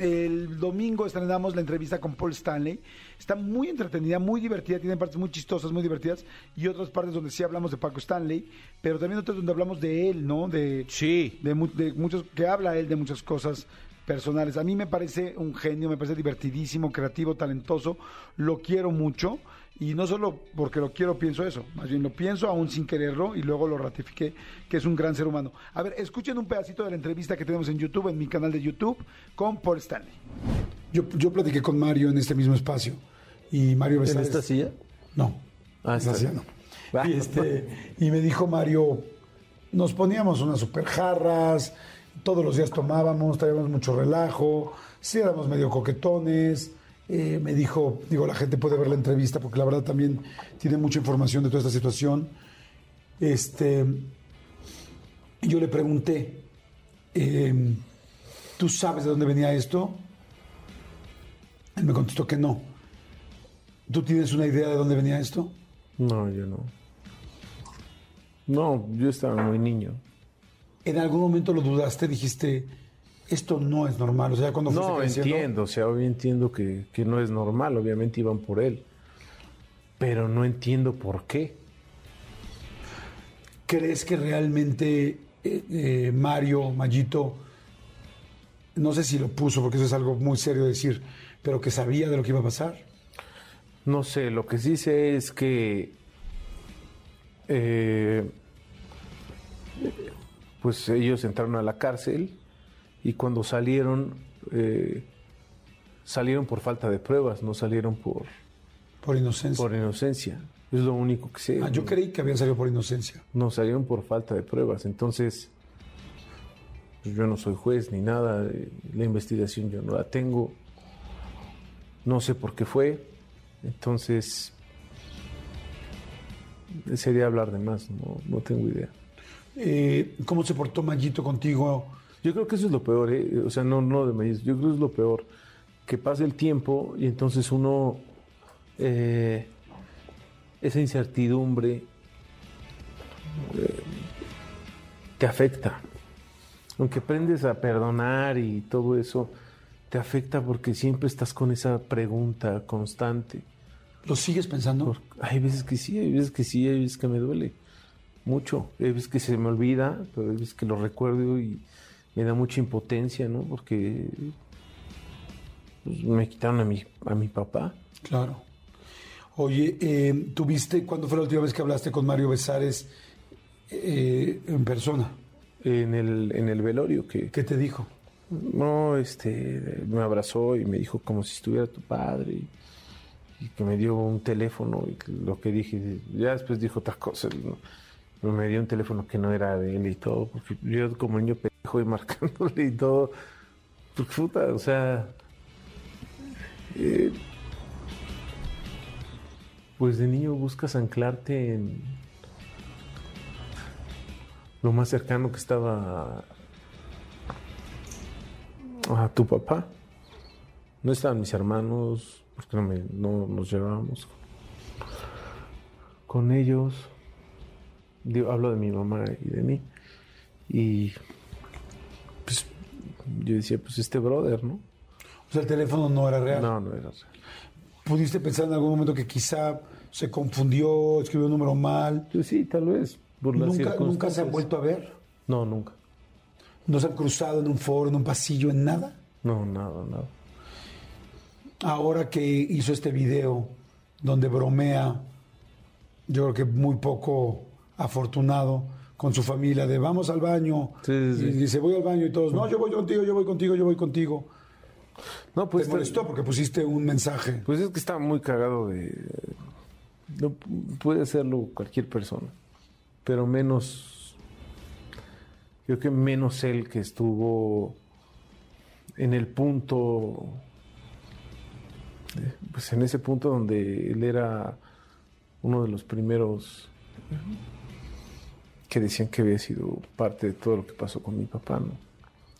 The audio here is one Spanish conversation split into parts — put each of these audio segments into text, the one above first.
el domingo estrenamos la entrevista con Paul Stanley. Está muy entretenida, muy divertida. Tiene partes muy chistosas, muy divertidas. Y otras partes donde sí hablamos de Paco Stanley. Pero también otras donde hablamos de él, ¿no? De, Sí. de, de muchos. Que habla él de muchas cosas personales. A mí me parece un genio, me parece divertidísimo, creativo, talentoso. Lo quiero mucho. Y no solo porque lo quiero, pienso eso. Más bien lo pienso aún sin quererlo y luego lo ratifiqué que es un gran ser humano. A ver, escuchen un pedacito de la entrevista que tenemos en YouTube, en mi canal de YouTube, con Paul Stanley. Yo, yo platiqué con Mario en este mismo espacio. Y Mario ¿En Besares... esta silla? No. Ah, esta silla no. Y, este, y me dijo Mario, nos poníamos unas super jarras, todos los días tomábamos, traíamos mucho relajo, sí éramos medio coquetones. Eh, me dijo, digo, la gente puede ver la entrevista porque la verdad también tiene mucha información de toda esta situación. Este, yo le pregunté, eh, ¿tú sabes de dónde venía esto? Él me contestó que no. ¿Tú tienes una idea de dónde venía esto? No, yo no. No, yo estaba muy niño. ¿En algún momento lo dudaste? Dijiste, esto no es normal. O sea, cuando fuiste No, creciendo- entiendo, o sea, obvio entiendo que, que no es normal, obviamente iban por él. Pero no entiendo por qué. ¿Crees que realmente eh, eh, Mario, Mayito, no sé si lo puso, porque eso es algo muy serio decir, pero que sabía de lo que iba a pasar? No sé, lo que sí sé es que eh, pues ellos entraron a la cárcel y cuando salieron eh, salieron por falta de pruebas, no salieron por, Por inocencia. por inocencia. Es lo único que sé. Ah, yo creí que habían salido por inocencia. No salieron por falta de pruebas. Entonces, pues yo no soy juez ni nada. eh, La investigación yo no la tengo. No sé por qué fue. Entonces, sería hablar de más. No, no tengo idea. Eh, ¿Cómo se portó Mayito contigo? Yo creo que eso es lo peor. ¿eh? O sea, no, no de maíz. Yo creo que es lo peor. Que pase el tiempo y entonces uno. eh, esa incertidumbre eh, te afecta. Aunque aprendes a perdonar y todo eso, te afecta porque siempre estás con esa pregunta constante. ¿Lo sigues pensando? Hay veces que sí, hay veces que sí, hay veces que me duele mucho. Veces que se me olvida, pero veces que lo recuerdo y me da mucha impotencia, ¿no? Porque pues, me quitaron a mi, a mi papá. Claro. Oye, eh, ¿tuviste, cuándo fue la última vez que hablaste con Mario Besares eh, en persona? En el, en el velorio que, ¿Qué te dijo? no, este, me abrazó y me dijo como si estuviera tu padre y, y que me dio un teléfono y que lo que dije, ya después dijo otras cosas, ¿no? Me dio un teléfono que no era de él y todo, porque yo como niño pendejo y marcándole y todo, porque puta, o sea, eh, pues de niño buscas anclarte en lo más cercano que estaba a tu papá. No estaban mis hermanos, porque no nos llevábamos con ellos. Digo, hablo de mi mamá y de mí. Y pues yo decía, pues este brother, ¿no? O sea, el teléfono no era real. No, no era real. ¿Pudiste pensar en algún momento que quizá se confundió, escribió un número mal? Pues sí, tal vez. Por las ¿Nunca, ¿Nunca se han vuelto a ver? No, nunca. ¿No se han cruzado en un foro, en un pasillo, en nada? No, nada, nada. Ahora que hizo este video donde bromea, yo creo que muy poco afortunado con su familia de vamos al baño Sí, sí, sí. y dice voy al baño y todos no yo voy contigo yo voy contigo yo voy contigo No, pues te molestó porque pusiste un mensaje. Pues es que está muy cagado de... No, puede hacerlo cualquier persona, pero menos... Creo que menos él que estuvo en el punto eh, pues en ese punto donde él era uno de los primeros que decían que había sido parte de todo lo que pasó con mi papá, ¿no?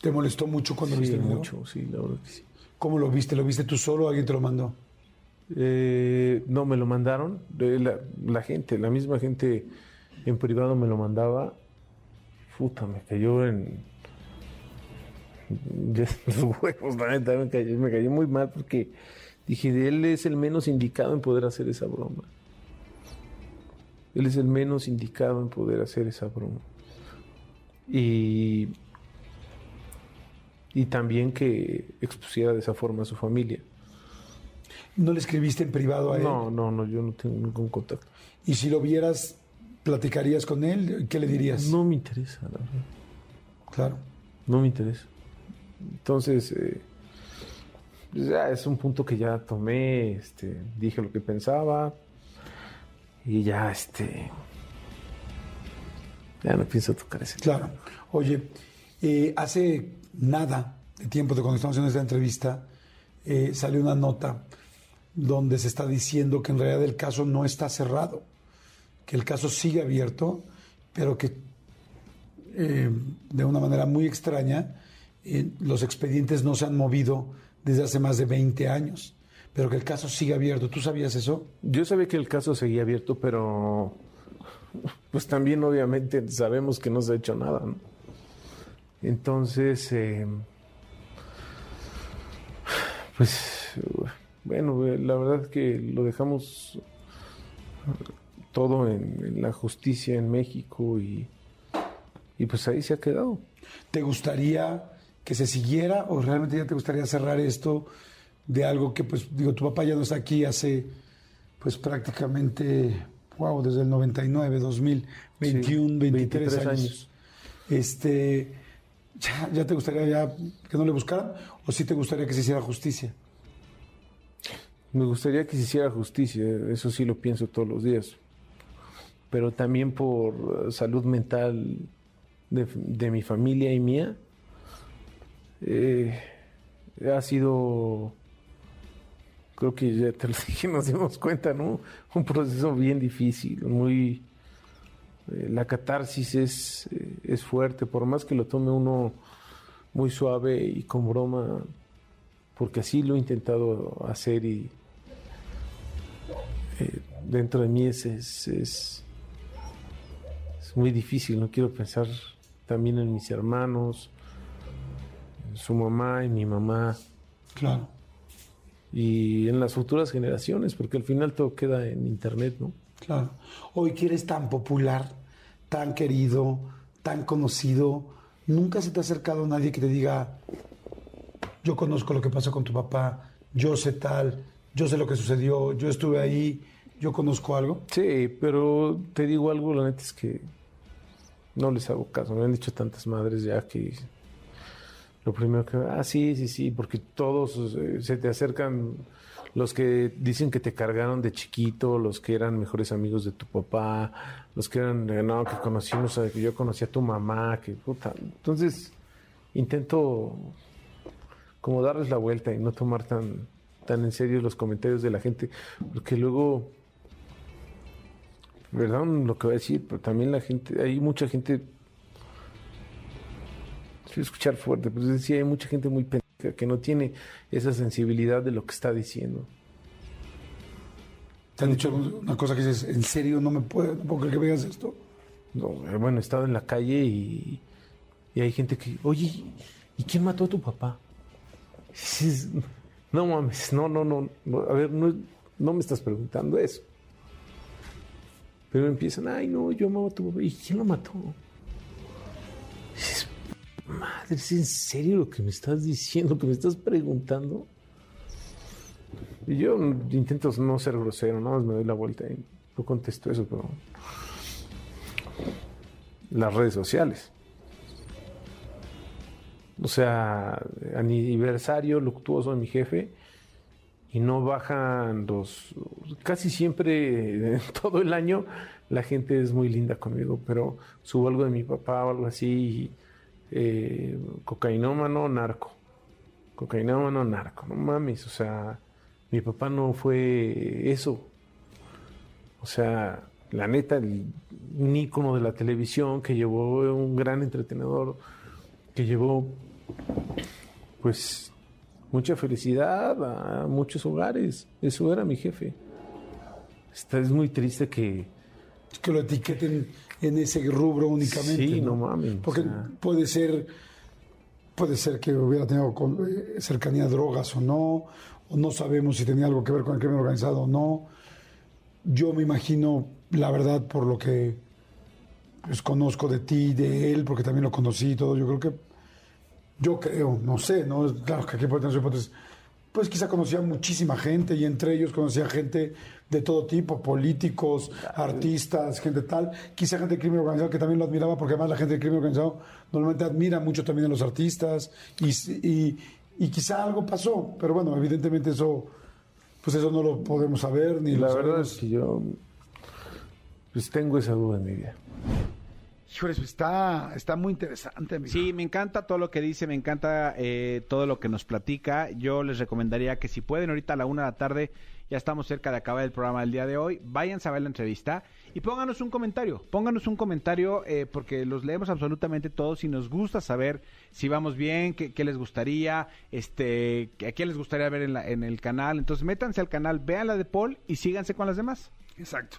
¿Te molestó mucho cuando Sí, viste el video? mucho, sí, la verdad que sí. ¿Cómo lo viste? ¿Lo viste tú solo o alguien te lo mandó? Eh, no, me lo mandaron. La, la gente, la misma gente en privado me lo mandaba. Puta, me cayó en los huevos, la neta, me cayó, me cayó muy mal porque dije, él es el menos indicado en poder hacer esa broma. Él es el menos indicado en poder hacer esa broma. Y. Y también que expusiera de esa forma a su familia. ¿No le escribiste en privado a él? No, no, no, yo no tengo ningún contacto. Y si lo vieras, ¿platicarías con él? ¿Qué le dirías? No me interesa, la verdad. Claro. No me interesa. Entonces, eh, pues ya es un punto que ya tomé, este, dije lo que pensaba y ya, este, ya no pienso tocar ese. Claro. Oye, eh, hace nada de tiempo de cuando estamos haciendo esta entrevista, eh, salió una nota donde se está diciendo que en realidad el caso no está cerrado, que el caso sigue abierto, pero que eh, de una manera muy extraña los expedientes no se han movido desde hace más de 20 años, pero que el caso sigue abierto. ¿Tú sabías eso? Yo sabía que el caso seguía abierto, pero pues también obviamente sabemos que no se ha hecho nada, ¿no? Entonces, eh, pues bueno, la verdad que lo dejamos todo en, en la justicia en México y, y pues ahí se ha quedado. ¿Te gustaría que se siguiera o realmente ya te gustaría cerrar esto de algo que, pues, digo, tu papá ya no está aquí hace, pues, prácticamente, wow, desde el 99, 2000, 21, Sí, 23, 23 años. años. Este, ya, ¿ya te gustaría ya que no le buscaran o sí te gustaría que se hiciera justicia? Me gustaría que se hiciera justicia, eso sí lo pienso todos los días, pero también por eh, salud mental de, de mi familia y mía, eh, ha sido, creo que ya te lo dije, nos dimos cuenta, ¿no? Un proceso bien difícil, muy... eh, la catarsis es, eh, es fuerte, por más que lo tome uno muy suave y con broma, porque así lo he intentado hacer y eh, dentro de mí es, es, es, muy difícil, no quiero pensar también en mis hermanos, en su mamá y mi mamá Claro. Y en las futuras generaciones, porque al final todo queda en internet, ¿no? Claro. Hoy que eres tan popular, tan querido, tan conocido, nunca se te ha acercado nadie que te diga, yo conozco lo que pasó con tu papá, yo sé tal, yo sé lo que sucedió, yo estuve ahí, yo conozco algo. Sí, pero te digo algo, la neta es que no les hago caso. Me han dicho tantas madres ya que lo primero que, ah, sí, sí, sí, porque todos eh, se te acercan, los que dicen que te cargaron de chiquito, los que eran mejores amigos de tu papá, los que eran, eh, no, que conocimos, eh, que yo conocí a tu mamá, que puta. Entonces, intento como darles la vuelta y no tomar tan, tan en serio los comentarios de la gente, porque luego perdón lo que voy a decir, pero también la gente, hay mucha gente, quiero escuchar fuerte, pero decía, hay mucha gente muy pendeja que no tiene esa sensibilidad de lo que está diciendo. ¿Te han dicho una cosa que dices, en serio no me puedo, no puedo creer que me digas esto? No, eh, bueno, he estado en la calle y, y hay gente que, oye, ¿y quién mató a tu papá? Dices, no mames, no, no, no, no, a ver, no, no me estás preguntando eso. Pero empiezan, ay, no, yo amaba a tu papá. ¿Y quién lo mató? Madre, ¿es en serio lo que me estás diciendo, lo que me estás preguntando? Y yo intento no ser grosero, nada más me doy la vuelta y no contesto eso, pero las redes sociales. O sea, aniversario luctuoso de mi jefe y no bajan los... Casi siempre, todo el año, la gente es muy linda conmigo, pero subo algo de mi papá o algo así, eh, cocainómano, narco. Cocainómano, narco, no mames, o sea, Mi papá no fue eso. O sea, la neta, el, un ícono de la televisión que llevó un gran entretenedor, que llevó, pues, mucha felicidad a muchos hogares. Eso era mi jefe. Está, es muy triste que... Que lo etiqueten en ese rubro únicamente. Sí, no, mames. Porque o sea, puede ser puede ser que hubiera tenido eh, cercanía a drogas o no, o no sabemos si tenía algo que ver con el crimen organizado o no. Yo me imagino, la verdad, por lo que pues, conozco de ti, de él, porque también lo conocí y todo, yo creo que, yo creo, no sé, ¿no? Claro que aquí puede tener su hipótesis. Pues quizá conocía muchísima gente y entre ellos conocía gente de todo tipo, políticos, artistas, gente tal. Quizá gente del crimen organizado que también lo admiraba porque además la gente del crimen organizado normalmente admira mucho también a los artistas y, y, y quizá algo pasó, pero bueno, evidentemente eso, pues eso no lo podemos saber ni la lo verdad sabemos. es que yo pues tengo esa duda en mi vida. Híjole, eso está, está muy interesante, amigo. Sí, me encanta todo lo que dice, me encanta eh, todo lo que nos platica. Yo les recomendaría que si pueden ahorita a la una de la tarde, ya estamos cerca de acabar el programa del día de hoy, váyanse a ver la entrevista y pónganos un comentario. Pónganos un comentario eh, porque los leemos absolutamente todos y nos gusta saber si vamos bien, qué, qué les gustaría, este, a quién les gustaría ver en, la- en el canal. Entonces métanse al canal, vean la de Paul y síganse con las demás. Exacto.